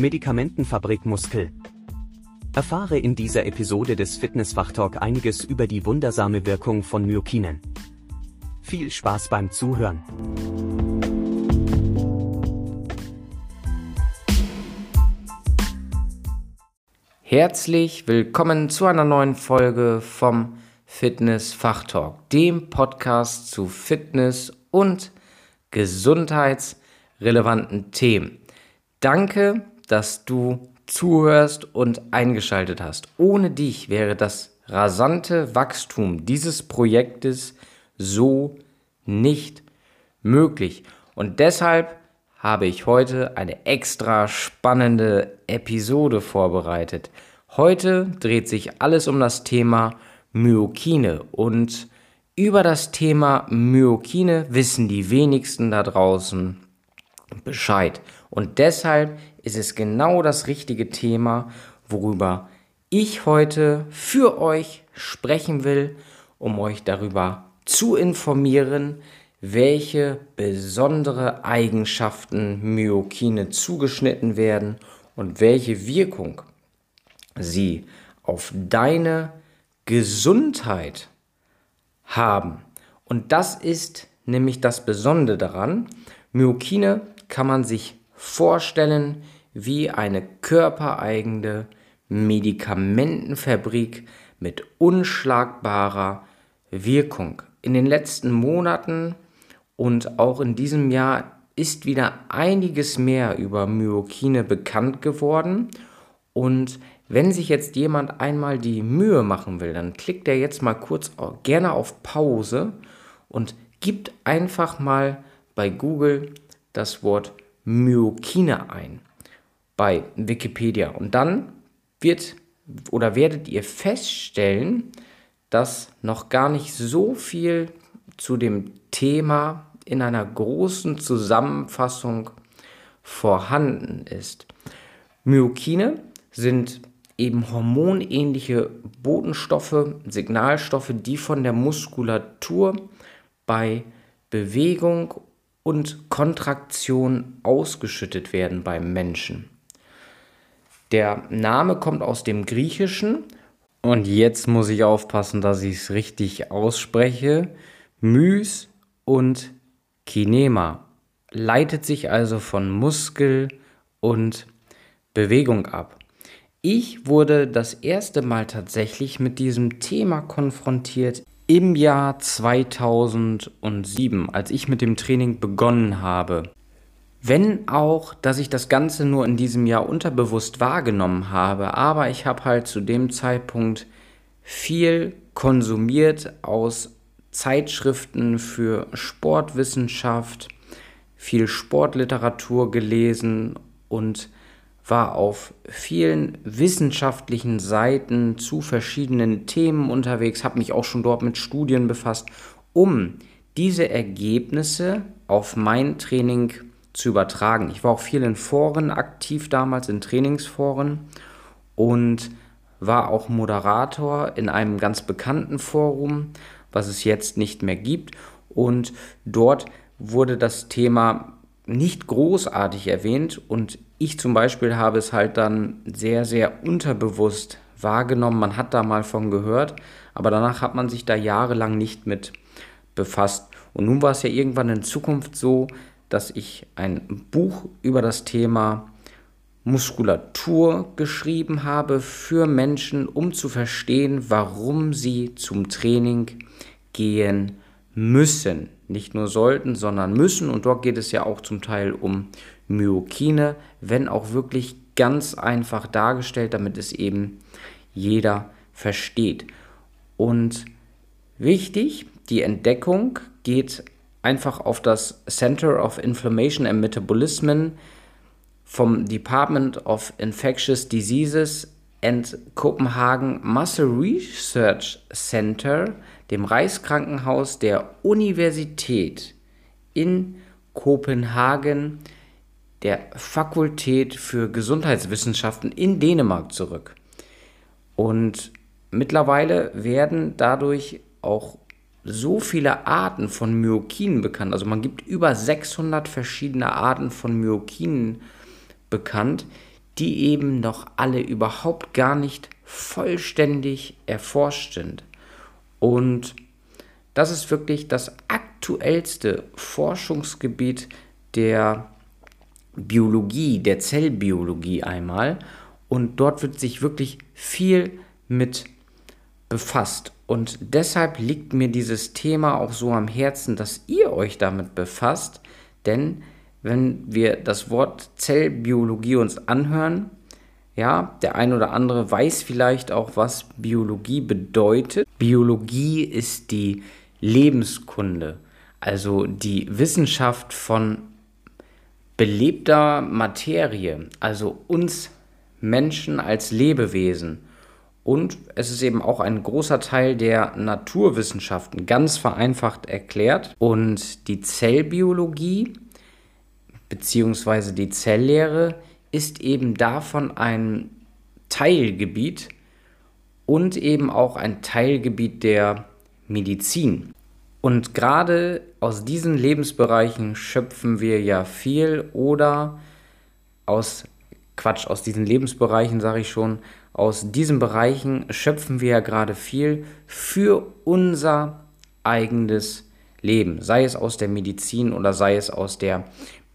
Medikamentenfabrik Muskel. Erfahre in dieser Episode des Fitnessfachtalk einiges über die wundersame Wirkung von Myokinen. Viel Spaß beim Zuhören. Herzlich willkommen zu einer neuen Folge vom Fitness Fachtalk, dem Podcast zu Fitness und gesundheitsrelevanten Themen. Danke, dass du zuhörst und eingeschaltet hast. Ohne dich wäre das rasante Wachstum dieses Projektes so nicht möglich. Und deshalb habe ich heute eine extra spannende Episode vorbereitet. Heute dreht sich alles um das Thema Myokine und über das Thema Myokine wissen die wenigsten da draußen Bescheid. Und deshalb ist es genau das richtige Thema, worüber ich heute für euch sprechen will, um euch darüber zu informieren, welche besondere Eigenschaften Myokine zugeschnitten werden und welche Wirkung sie auf deine Gesundheit haben. Und das ist nämlich das Besondere daran. Myokine kann man sich vorstellen wie eine körpereigene Medikamentenfabrik mit unschlagbarer Wirkung. In den letzten Monaten und auch in diesem Jahr ist wieder einiges mehr über Myokine bekannt geworden. Und wenn sich jetzt jemand einmal die Mühe machen will, dann klickt er jetzt mal kurz gerne auf Pause und gibt einfach mal bei Google das Wort Myokine ein bei Wikipedia. Und dann wird oder werdet ihr feststellen, dass noch gar nicht so viel zu dem Thema in einer großen Zusammenfassung vorhanden ist. Myokine sind eben hormonähnliche Botenstoffe, Signalstoffe, die von der Muskulatur bei Bewegung und Kontraktion ausgeschüttet werden beim Menschen. Der Name kommt aus dem Griechischen und jetzt muss ich aufpassen, dass ich es richtig ausspreche. Mys und Kinema leitet sich also von Muskel und Bewegung ab. Ich wurde das erste Mal tatsächlich mit diesem Thema konfrontiert im Jahr 2007, als ich mit dem Training begonnen habe. Wenn auch, dass ich das Ganze nur in diesem Jahr unterbewusst wahrgenommen habe, aber ich habe halt zu dem Zeitpunkt viel konsumiert aus Zeitschriften für Sportwissenschaft, viel Sportliteratur gelesen und war auf vielen wissenschaftlichen Seiten zu verschiedenen Themen unterwegs, habe mich auch schon dort mit Studien befasst, um diese Ergebnisse auf mein Training zu übertragen. Ich war auch viel in Foren aktiv damals, in Trainingsforen und war auch Moderator in einem ganz bekannten Forum, was es jetzt nicht mehr gibt. Und dort wurde das Thema nicht großartig erwähnt und ich zum Beispiel habe es halt dann sehr, sehr unterbewusst wahrgenommen. Man hat da mal von gehört, aber danach hat man sich da jahrelang nicht mit befasst. Und nun war es ja irgendwann in Zukunft so, dass ich ein Buch über das Thema Muskulatur geschrieben habe für Menschen, um zu verstehen, warum sie zum Training gehen müssen. Nicht nur sollten, sondern müssen. Und dort geht es ja auch zum Teil um Myokine, wenn auch wirklich ganz einfach dargestellt, damit es eben jeder versteht. Und wichtig, die Entdeckung geht einfach auf das Center of Inflammation and Metabolism vom Department of Infectious Diseases and Copenhagen Muscle Research Center, dem Reichskrankenhaus der Universität in Kopenhagen, der Fakultät für Gesundheitswissenschaften in Dänemark zurück. Und mittlerweile werden dadurch auch so viele Arten von Myokinen bekannt. Also man gibt über 600 verschiedene Arten von Myokinen bekannt, die eben noch alle überhaupt gar nicht vollständig erforscht sind. Und das ist wirklich das aktuellste Forschungsgebiet der Biologie, der Zellbiologie einmal. Und dort wird sich wirklich viel mit befasst. Und deshalb liegt mir dieses Thema auch so am Herzen, dass ihr euch damit befasst. Denn wenn wir das Wort Zellbiologie uns anhören, ja, der ein oder andere weiß vielleicht auch, was Biologie bedeutet. Biologie ist die Lebenskunde, also die Wissenschaft von belebter Materie, also uns Menschen als Lebewesen. Und es ist eben auch ein großer Teil der Naturwissenschaften, ganz vereinfacht erklärt. Und die Zellbiologie bzw. die Zelllehre ist eben davon ein Teilgebiet und eben auch ein Teilgebiet der Medizin. Und gerade aus diesen Lebensbereichen schöpfen wir ja viel oder aus Quatsch, aus diesen Lebensbereichen sage ich schon, aus diesen Bereichen schöpfen wir ja gerade viel für unser eigenes Leben, sei es aus der Medizin oder sei es aus der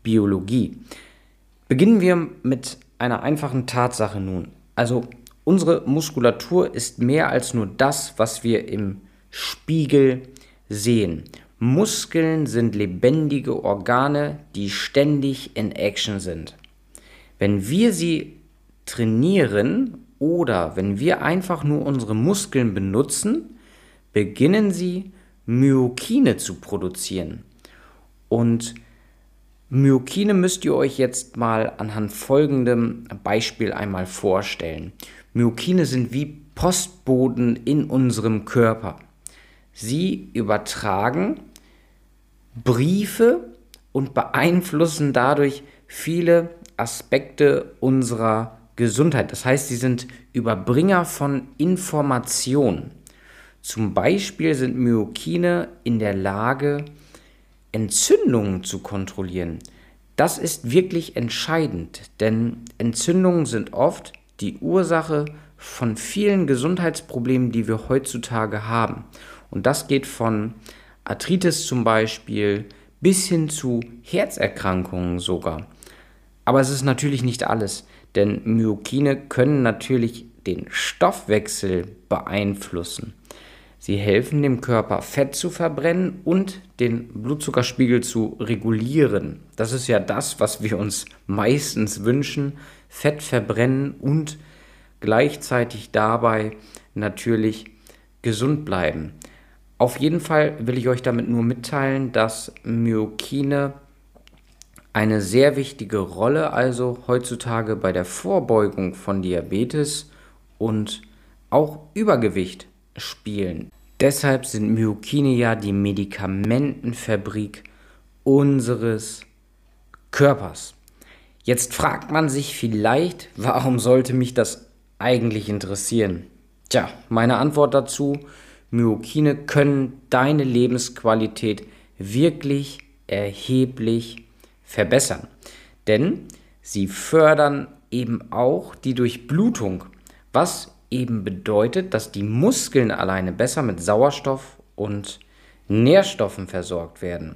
Biologie. Beginnen wir mit einer einfachen Tatsache nun. Also unsere Muskulatur ist mehr als nur das, was wir im Spiegel sehen. Muskeln sind lebendige Organe, die ständig in Action sind. Wenn wir sie trainieren oder wenn wir einfach nur unsere Muskeln benutzen, beginnen sie Myokine zu produzieren. Und Myokine müsst ihr euch jetzt mal anhand folgendem Beispiel einmal vorstellen. Myokine sind wie Postboden in unserem Körper. Sie übertragen Briefe und beeinflussen dadurch viele Aspekte unserer Gesundheit. Das heißt, sie sind Überbringer von Informationen. Zum Beispiel sind Myokine in der Lage, Entzündungen zu kontrollieren. Das ist wirklich entscheidend, denn Entzündungen sind oft die Ursache von vielen Gesundheitsproblemen, die wir heutzutage haben. Und das geht von Arthritis zum Beispiel bis hin zu Herzerkrankungen sogar. Aber es ist natürlich nicht alles, denn Myokine können natürlich den Stoffwechsel beeinflussen. Sie helfen dem Körper Fett zu verbrennen und den Blutzuckerspiegel zu regulieren. Das ist ja das, was wir uns meistens wünschen. Fett verbrennen und gleichzeitig dabei natürlich gesund bleiben. Auf jeden Fall will ich euch damit nur mitteilen, dass Myokine eine sehr wichtige Rolle also heutzutage bei der Vorbeugung von Diabetes und auch Übergewicht spielen. Deshalb sind Myokine ja die Medikamentenfabrik unseres Körpers. Jetzt fragt man sich vielleicht, warum sollte mich das eigentlich interessieren? Tja, meine Antwort dazu, Myokine können deine Lebensqualität wirklich erheblich verbessern. Denn sie fördern eben auch die Durchblutung, was eben bedeutet, dass die Muskeln alleine besser mit Sauerstoff und Nährstoffen versorgt werden.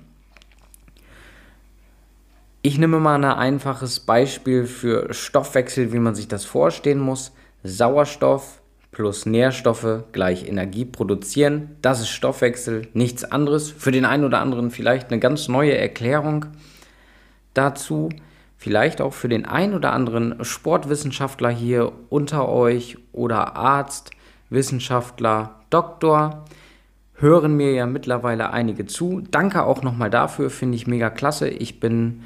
Ich nehme mal ein einfaches Beispiel für Stoffwechsel, wie man sich das vorstellen muss. Sauerstoff plus Nährstoffe gleich Energie produzieren. Das ist Stoffwechsel, nichts anderes. Für den einen oder anderen vielleicht eine ganz neue Erklärung dazu. Vielleicht auch für den einen oder anderen Sportwissenschaftler hier unter euch oder Arzt, Wissenschaftler, Doktor. Hören mir ja mittlerweile einige zu. Danke auch nochmal dafür, finde ich mega klasse. Ich bin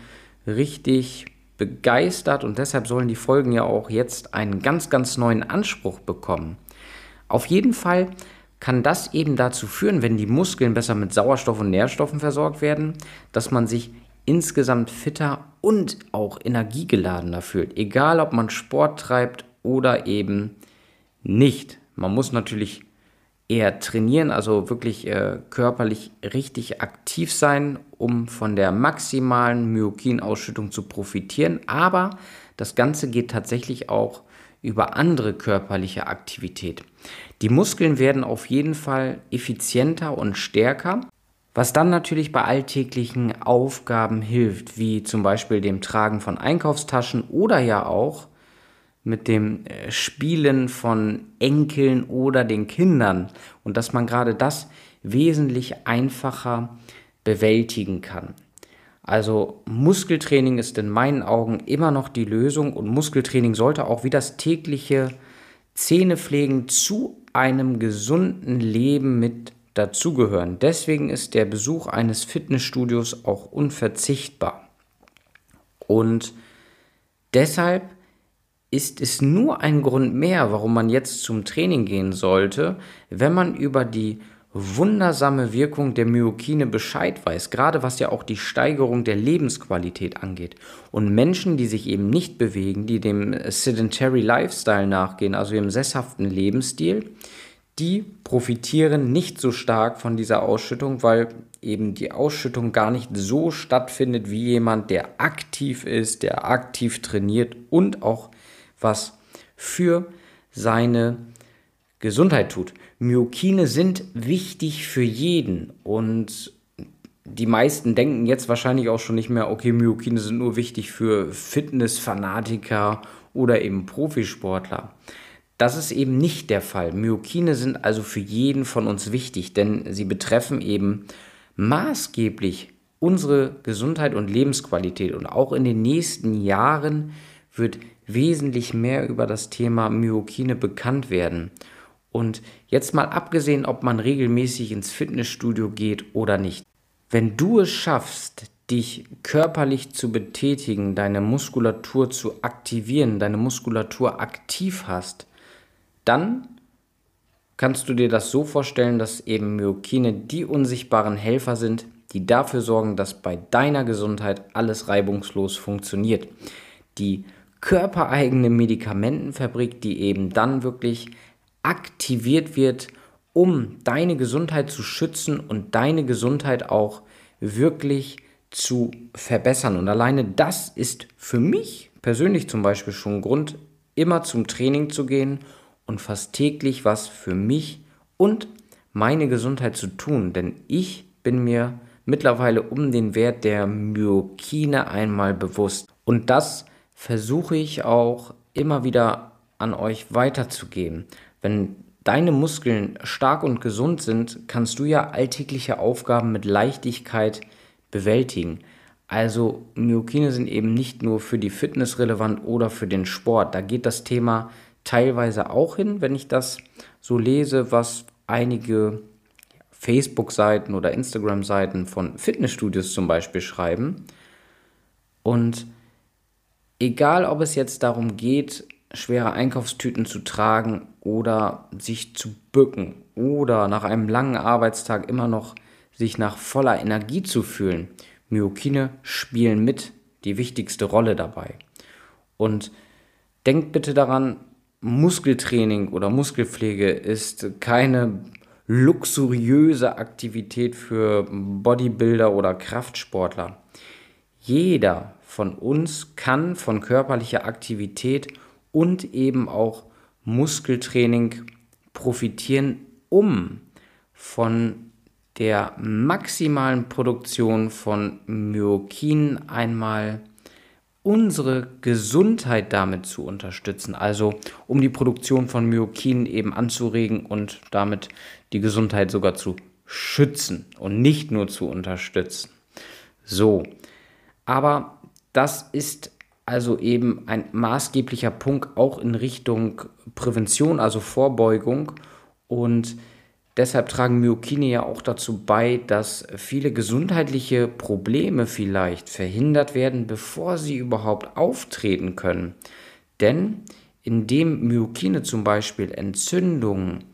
richtig begeistert und deshalb sollen die Folgen ja auch jetzt einen ganz, ganz neuen Anspruch bekommen. Auf jeden Fall kann das eben dazu führen, wenn die Muskeln besser mit Sauerstoff und Nährstoffen versorgt werden, dass man sich insgesamt fitter und auch energiegeladener fühlt. Egal, ob man Sport treibt oder eben nicht. Man muss natürlich eher trainieren, also wirklich äh, körperlich richtig aktiv sein, um von der maximalen Myokinausschüttung zu profitieren. Aber das Ganze geht tatsächlich auch über andere körperliche Aktivität. Die Muskeln werden auf jeden Fall effizienter und stärker, was dann natürlich bei alltäglichen Aufgaben hilft, wie zum Beispiel dem Tragen von Einkaufstaschen oder ja auch mit dem äh, Spielen von Enkeln oder den Kindern und dass man gerade das wesentlich einfacher bewältigen kann. Also Muskeltraining ist in meinen Augen immer noch die Lösung und Muskeltraining sollte auch wie das tägliche Zähnepflegen zu einem gesunden Leben mit dazugehören. Deswegen ist der Besuch eines Fitnessstudios auch unverzichtbar. Und deshalb ist es nur ein Grund mehr, warum man jetzt zum Training gehen sollte, wenn man über die wundersame Wirkung der Myokine Bescheid weiß, gerade was ja auch die Steigerung der Lebensqualität angeht. Und Menschen, die sich eben nicht bewegen, die dem Sedentary Lifestyle nachgehen, also dem sesshaften Lebensstil, die profitieren nicht so stark von dieser Ausschüttung, weil eben die Ausschüttung gar nicht so stattfindet wie jemand, der aktiv ist, der aktiv trainiert und auch was für seine Gesundheit tut. Myokine sind wichtig für jeden und die meisten denken jetzt wahrscheinlich auch schon nicht mehr, okay, Myokine sind nur wichtig für Fitnessfanatiker oder eben Profisportler. Das ist eben nicht der Fall. Myokine sind also für jeden von uns wichtig, denn sie betreffen eben maßgeblich unsere Gesundheit und Lebensqualität. Und auch in den nächsten Jahren wird wesentlich mehr über das Thema Myokine bekannt werden. Und jetzt mal abgesehen, ob man regelmäßig ins Fitnessstudio geht oder nicht. Wenn du es schaffst, dich körperlich zu betätigen, deine Muskulatur zu aktivieren, deine Muskulatur aktiv hast, dann kannst du dir das so vorstellen, dass eben Myokine die unsichtbaren Helfer sind, die dafür sorgen, dass bei deiner Gesundheit alles reibungslos funktioniert. Die körpereigene Medikamentenfabrik, die eben dann wirklich aktiviert wird, um deine Gesundheit zu schützen und deine Gesundheit auch wirklich zu verbessern. Und alleine das ist für mich persönlich zum Beispiel schon Grund, immer zum Training zu gehen und fast täglich was für mich und meine Gesundheit zu tun. Denn ich bin mir mittlerweile um den Wert der Myokine einmal bewusst. Und das versuche ich auch immer wieder an euch weiterzugeben. Wenn deine Muskeln stark und gesund sind, kannst du ja alltägliche Aufgaben mit Leichtigkeit bewältigen. Also Myokine sind eben nicht nur für die Fitness relevant oder für den Sport. Da geht das Thema teilweise auch hin, wenn ich das so lese, was einige Facebook-Seiten oder Instagram-Seiten von Fitnessstudios zum Beispiel schreiben. Und egal, ob es jetzt darum geht, schwere Einkaufstüten zu tragen oder sich zu bücken oder nach einem langen Arbeitstag immer noch sich nach voller Energie zu fühlen. Myokine spielen mit die wichtigste Rolle dabei. Und denkt bitte daran, Muskeltraining oder Muskelpflege ist keine luxuriöse Aktivität für Bodybuilder oder Kraftsportler. Jeder von uns kann von körperlicher Aktivität und eben auch Muskeltraining profitieren, um von der maximalen Produktion von Myokin einmal unsere Gesundheit damit zu unterstützen. Also um die Produktion von Myokin eben anzuregen und damit die Gesundheit sogar zu schützen und nicht nur zu unterstützen. So, aber das ist also eben ein maßgeblicher Punkt auch in Richtung Prävention, also Vorbeugung. Und deshalb tragen Myokine ja auch dazu bei, dass viele gesundheitliche Probleme vielleicht verhindert werden, bevor sie überhaupt auftreten können. Denn indem Myokine zum Beispiel Entzündungen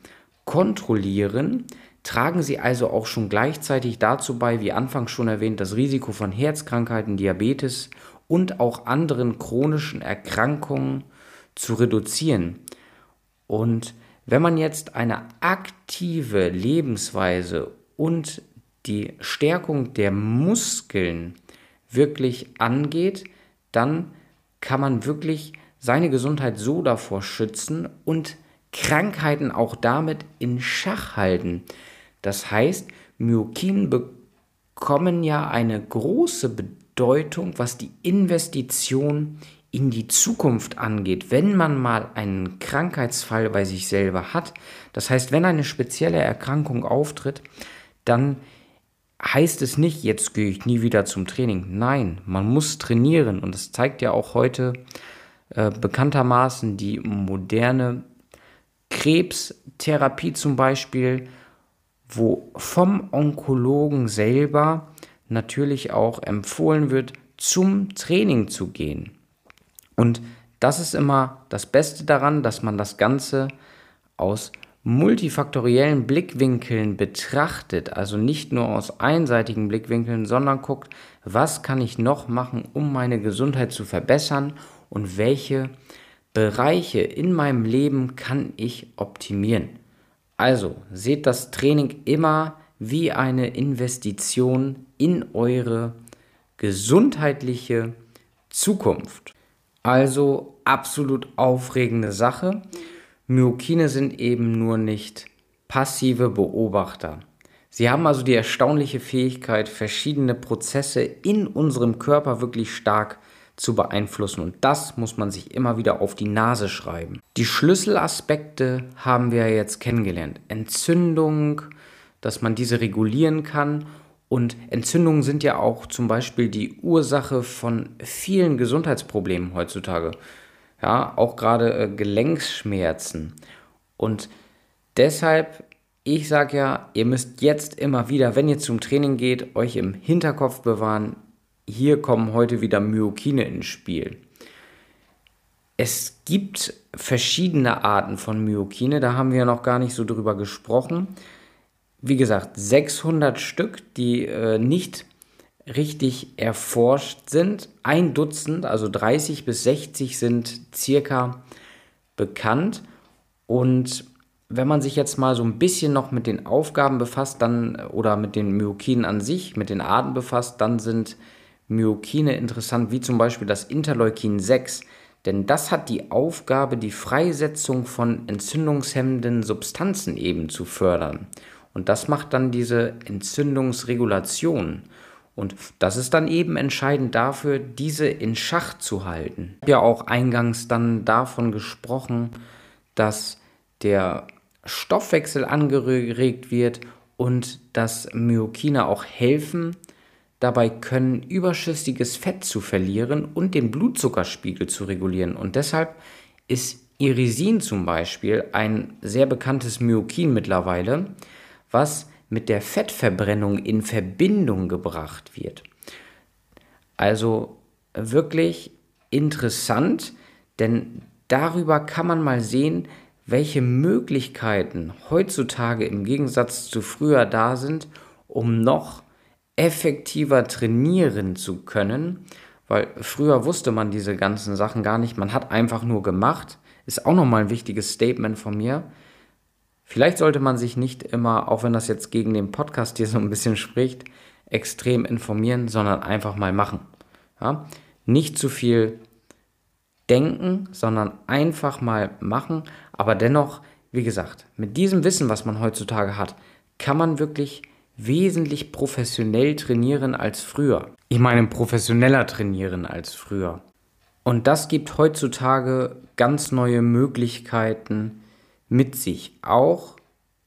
kontrollieren, tragen sie also auch schon gleichzeitig dazu bei, wie anfangs schon erwähnt, das Risiko von Herzkrankheiten, Diabetes und auch anderen chronischen Erkrankungen zu reduzieren. Und Wenn man jetzt eine aktive Lebensweise und die Stärkung der Muskeln wirklich angeht, dann kann man wirklich seine Gesundheit so davor schützen und Krankheiten auch damit in Schach halten. Das heißt, Myokinen bekommen ja eine große Bedeutung, was die Investition in die Zukunft angeht, wenn man mal einen Krankheitsfall bei sich selber hat. Das heißt, wenn eine spezielle Erkrankung auftritt, dann heißt es nicht, jetzt gehe ich nie wieder zum Training. Nein, man muss trainieren und das zeigt ja auch heute äh, bekanntermaßen die moderne Krebstherapie zum Beispiel, wo vom Onkologen selber natürlich auch empfohlen wird, zum Training zu gehen. Und das ist immer das Beste daran, dass man das Ganze aus multifaktoriellen Blickwinkeln betrachtet, also nicht nur aus einseitigen Blickwinkeln, sondern guckt, was kann ich noch machen, um meine Gesundheit zu verbessern und welche Bereiche in meinem Leben kann ich optimieren. Also seht das Training immer wie eine Investition in eure gesundheitliche Zukunft. Also absolut aufregende Sache. Myokine sind eben nur nicht passive Beobachter. Sie haben also die erstaunliche Fähigkeit, verschiedene Prozesse in unserem Körper wirklich stark zu beeinflussen. Und das muss man sich immer wieder auf die Nase schreiben. Die Schlüsselaspekte haben wir jetzt kennengelernt. Entzündung, dass man diese regulieren kann. Und Entzündungen sind ja auch zum Beispiel die Ursache von vielen Gesundheitsproblemen heutzutage. Ja, auch gerade äh, Gelenkschmerzen. Und deshalb, ich sage ja, ihr müsst jetzt immer wieder, wenn ihr zum Training geht, euch im Hinterkopf bewahren, hier kommen heute wieder Myokine ins Spiel. Es gibt verschiedene Arten von Myokine, da haben wir noch gar nicht so drüber gesprochen. Wie gesagt, 600 Stück, die äh, nicht richtig erforscht sind. Ein Dutzend, also 30 bis 60 sind circa bekannt. Und wenn man sich jetzt mal so ein bisschen noch mit den Aufgaben befasst, dann oder mit den Myokinen an sich, mit den Arten befasst, dann sind Myokine interessant, wie zum Beispiel das Interleukin 6, denn das hat die Aufgabe, die Freisetzung von entzündungshemmenden Substanzen eben zu fördern. Und das macht dann diese Entzündungsregulation. Und das ist dann eben entscheidend dafür, diese in Schach zu halten. Ich habe ja auch eingangs dann davon gesprochen, dass der Stoffwechsel angeregt wird und dass Myokine auch helfen, dabei können, überschüssiges Fett zu verlieren und den Blutzuckerspiegel zu regulieren. Und deshalb ist Irisin zum Beispiel ein sehr bekanntes Myokin mittlerweile, was mit der Fettverbrennung in Verbindung gebracht wird. Also wirklich interessant, denn darüber kann man mal sehen, welche Möglichkeiten heutzutage im Gegensatz zu früher da sind, um noch effektiver trainieren zu können, weil früher wusste man diese ganzen Sachen gar nicht, man hat einfach nur gemacht, ist auch nochmal ein wichtiges Statement von mir. Vielleicht sollte man sich nicht immer, auch wenn das jetzt gegen den Podcast hier so ein bisschen spricht, extrem informieren, sondern einfach mal machen. Ja? Nicht zu viel denken, sondern einfach mal machen, aber dennoch, wie gesagt, mit diesem Wissen, was man heutzutage hat, kann man wirklich wesentlich professionell trainieren als früher. Ich meine professioneller trainieren als früher. Und das gibt heutzutage ganz neue Möglichkeiten mit sich, auch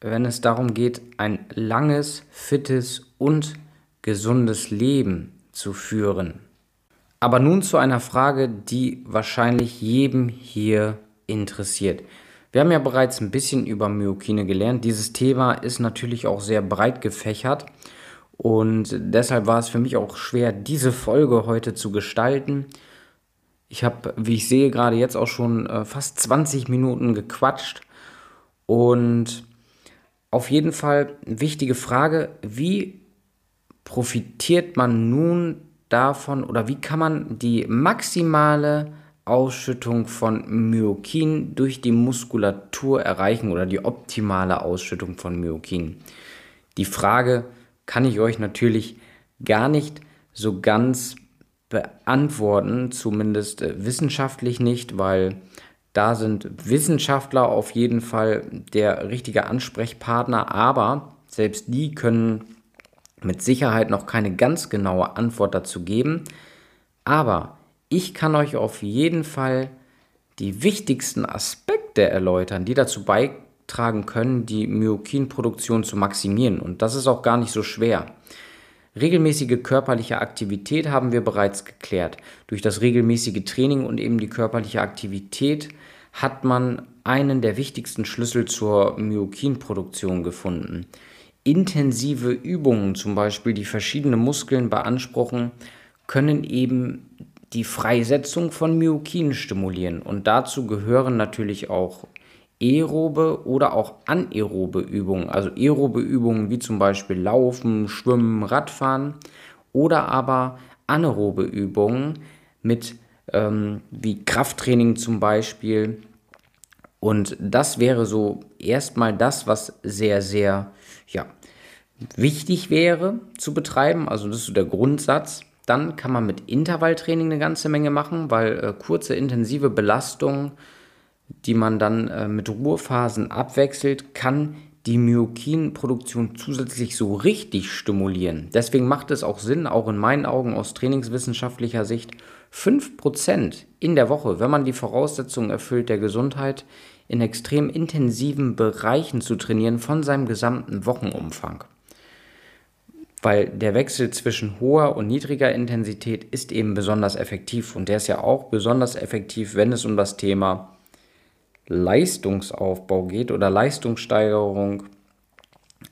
wenn es darum geht, ein langes, fittes und gesundes Leben zu führen. Aber nun zu einer Frage, die wahrscheinlich jedem hier interessiert. Wir haben ja bereits ein bisschen über Myokine gelernt. Dieses Thema ist natürlich auch sehr breit gefächert und deshalb war es für mich auch schwer, diese Folge heute zu gestalten. Ich habe, wie ich sehe, gerade jetzt auch schon äh, fast 20 Minuten gequatscht und auf jeden Fall eine wichtige Frage, wie profitiert man nun davon oder wie kann man die maximale Ausschüttung von Myokin durch die Muskulatur erreichen oder die optimale Ausschüttung von Myokin? Die Frage kann ich euch natürlich gar nicht so ganz beantworten, zumindest äh, wissenschaftlich nicht, weil da sind Wissenschaftler auf jeden Fall der richtige Ansprechpartner, aber selbst die können mit Sicherheit noch keine ganz genaue Antwort dazu geben. Aber ich kann euch auf jeden Fall die wichtigsten Aspekte erläutern, die dazu beitragen können, die Myokinproduktion zu maximieren. Und das ist auch gar nicht so schwer. Regelmäßige körperliche Aktivität haben wir bereits geklärt. Durch das regelmäßige Training und eben die körperliche Aktivität hat man einen der wichtigsten Schlüssel zur Myokinproduktion gefunden. Intensive Übungen, zum Beispiel die verschiedene Muskeln beanspruchen, können eben die Freisetzung von Myokin stimulieren. Und dazu gehören natürlich auch aerobe oder auch anaerobe Übungen. Also aerobe Übungen wie zum Beispiel Laufen, Schwimmen, Radfahren oder aber anaerobe Übungen mit ähm, wie Krafttraining zum Beispiel. Und das wäre so erstmal das, was sehr, sehr ja, wichtig wäre zu betreiben. Also das ist so der Grundsatz. Dann kann man mit Intervalltraining eine ganze Menge machen, weil äh, kurze intensive Belastung, die man dann äh, mit Ruhephasen abwechselt, kann die Myokinproduktion zusätzlich so richtig stimulieren. Deswegen macht es auch Sinn, auch in meinen Augen aus trainingswissenschaftlicher Sicht, 5% in der Woche, wenn man die Voraussetzungen erfüllt der Gesundheit, in extrem intensiven Bereichen zu trainieren von seinem gesamten Wochenumfang weil der Wechsel zwischen hoher und niedriger Intensität ist eben besonders effektiv und der ist ja auch besonders effektiv, wenn es um das Thema Leistungsaufbau geht oder Leistungssteigerung,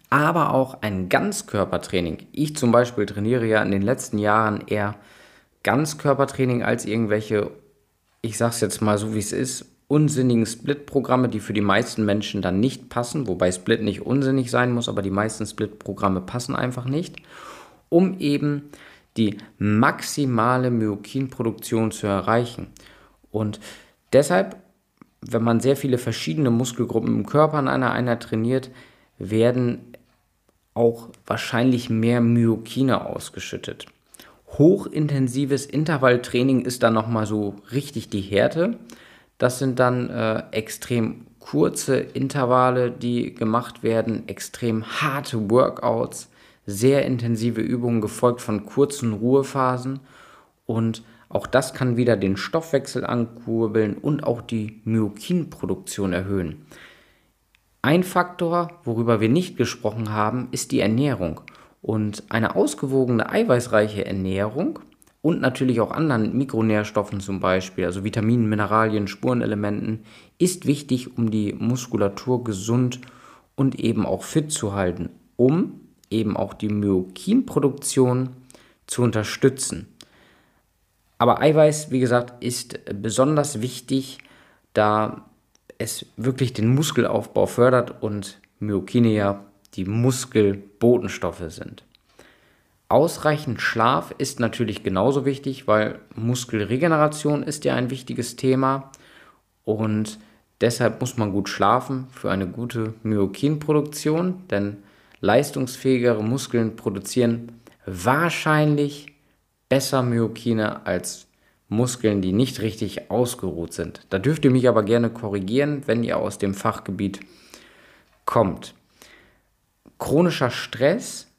aber auch ein Ganzkörpertraining. Ich zum Beispiel trainiere ja in den letzten Jahren eher Ganzkörpertraining als irgendwelche, ich sag's jetzt mal so wie es ist, unsinnigen Split-Programme, die für die meisten Menschen dann nicht passen, wobei Split nicht unsinnig sein muss, aber die meisten Split-Programme passen einfach nicht, um eben die maximale Myokinproduktion zu erreichen. Und deshalb, wenn man sehr viele verschiedene Muskelgruppen im Körper an einer Einheit trainiert, werden auch wahrscheinlich mehr Myokine ausgeschüttet. Hochintensives Intervalltraining ist dann nochmal so richtig die Härte. Das sind dann äh, extrem kurze Intervalle, die gemacht werden, extrem harte Workouts, sehr intensive Übungen gefolgt von kurzen Ruhephasen und auch das kann wieder den Stoffwechsel ankurbeln und auch die Myokinproduktion erhöhen. Ein Faktor, worüber wir nicht gesprochen haben, ist die Ernährung. Und eine ausgewogene, eiweißreiche Ernährung und natürlich auch anderen Mikronährstoffen zum Beispiel, also Vitaminen, Mineralien, Spurenelementen, ist wichtig, um die Muskulatur gesund und eben auch fit zu halten, um eben auch die Myokinproduktion zu unterstützen. Aber Eiweiß, wie gesagt, ist besonders wichtig, da es wirklich den Muskelaufbau fördert und Myokine ja die Muskelbotenstoffe sind. Ausreichend Schlaf ist natürlich genauso wichtig, weil Muskelregeneration ist ja ein wichtiges Thema und deshalb muss man gut schlafen für eine gute Myokinproduktion, denn leistungsfähigere Muskeln produzieren wahrscheinlich besser Myokine als Muskeln, die nicht richtig ausgeruht sind. Da dürft ihr mich aber gerne korrigieren, wenn ihr aus dem Fachgebiet kommt. Chronischer Stress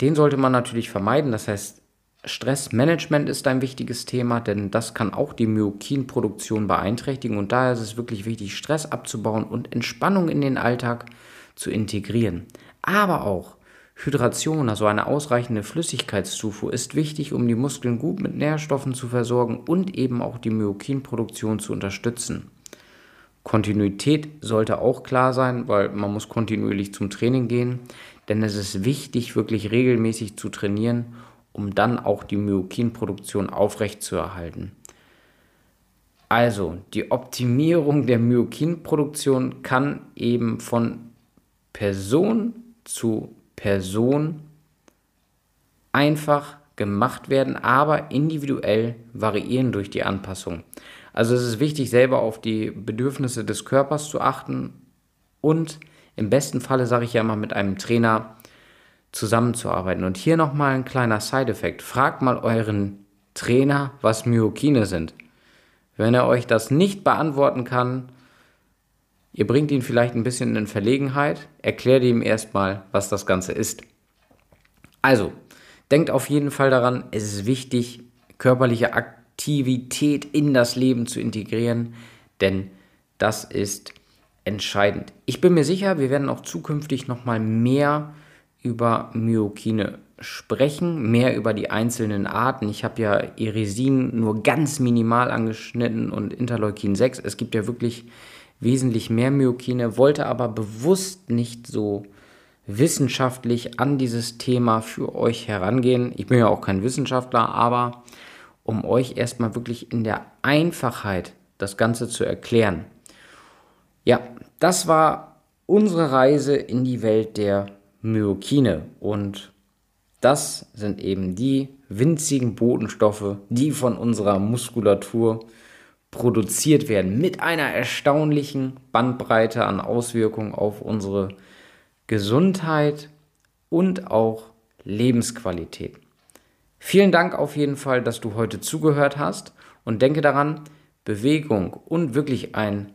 den sollte man natürlich vermeiden. Das heißt, Stressmanagement ist ein wichtiges Thema, denn das kann auch die Myokinproduktion beeinträchtigen. Und daher ist es wirklich wichtig, Stress abzubauen und Entspannung in den Alltag zu integrieren. Aber auch Hydration, also eine ausreichende Flüssigkeitszufuhr, ist wichtig, um die Muskeln gut mit Nährstoffen zu versorgen und eben auch die Myokinproduktion zu unterstützen. Kontinuität sollte auch klar sein, weil man muss kontinuierlich zum Training gehen denn es ist wichtig, wirklich regelmäßig zu trainieren, um dann auch die Myokinproduktion aufrechtzuerhalten. Also, die Optimierung der Myokinproduktion kann eben von Person zu Person einfach gemacht werden, aber individuell variieren durch die Anpassung. Also es ist wichtig, selber auf die Bedürfnisse des Körpers zu achten und im besten Falle, sage ich ja mal, mit einem Trainer zusammenzuarbeiten. Und hier nochmal ein kleiner Side-Effekt. Fragt mal euren Trainer, was Myokine sind. Wenn er euch das nicht beantworten kann, ihr bringt ihn vielleicht ein bisschen in Verlegenheit, erklärt ihm erstmal, was das Ganze ist. Also, denkt auf jeden Fall daran, es ist wichtig, körperliche Aktivität in das Leben zu integrieren, denn das ist entscheidend. Ich bin mir sicher, wir werden auch zukünftig noch mal mehr über Myokine sprechen, mehr über die einzelnen Arten. Ich habe ja Irisin nur ganz minimal angeschnitten und Interleukin 6. Es gibt ja wirklich wesentlich mehr Myokine, wollte aber bewusst nicht so wissenschaftlich an dieses Thema für euch herangehen. Ich bin ja auch kein Wissenschaftler, aber um euch erstmal wirklich in der Einfachheit das Ganze zu erklären. Ja, das war unsere Reise in die Welt der Myokine und das sind eben die winzigen Botenstoffe, die von unserer Muskulatur produziert werden, mit einer erstaunlichen Bandbreite an Auswirkungen auf unsere Gesundheit und auch Lebensqualität. Vielen Dank auf jeden Fall, dass du heute zugehört hast und denke daran, Bewegung und wirklich ein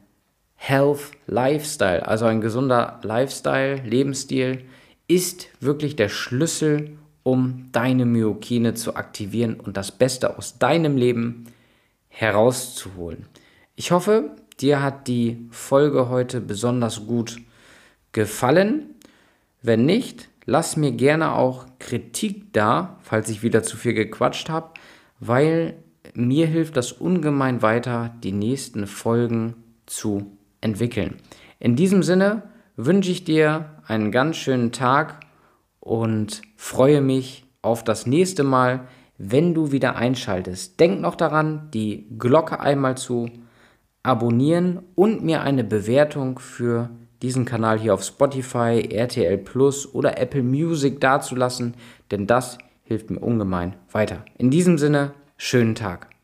Health Lifestyle, also ein gesunder Lifestyle, Lebensstil, ist wirklich der Schlüssel, um deine Myokine zu aktivieren und das Beste aus deinem Leben herauszuholen. Ich hoffe, dir hat die Folge heute besonders gut gefallen. Wenn nicht, lass mir gerne auch Kritik da, falls ich wieder zu viel gequatscht habe, weil mir hilft das ungemein weiter, die nächsten Folgen zu entwickeln. In diesem Sinne wünsche ich dir einen ganz schönen Tag und freue mich auf das nächste Mal, wenn du wieder einschaltest. Denk noch daran, die Glocke einmal zu abonnieren und mir eine Bewertung für diesen Kanal hier auf Spotify, RTL Plus oder Apple Music dazulassen, denn das hilft mir ungemein weiter. In diesem Sinne, schönen Tag.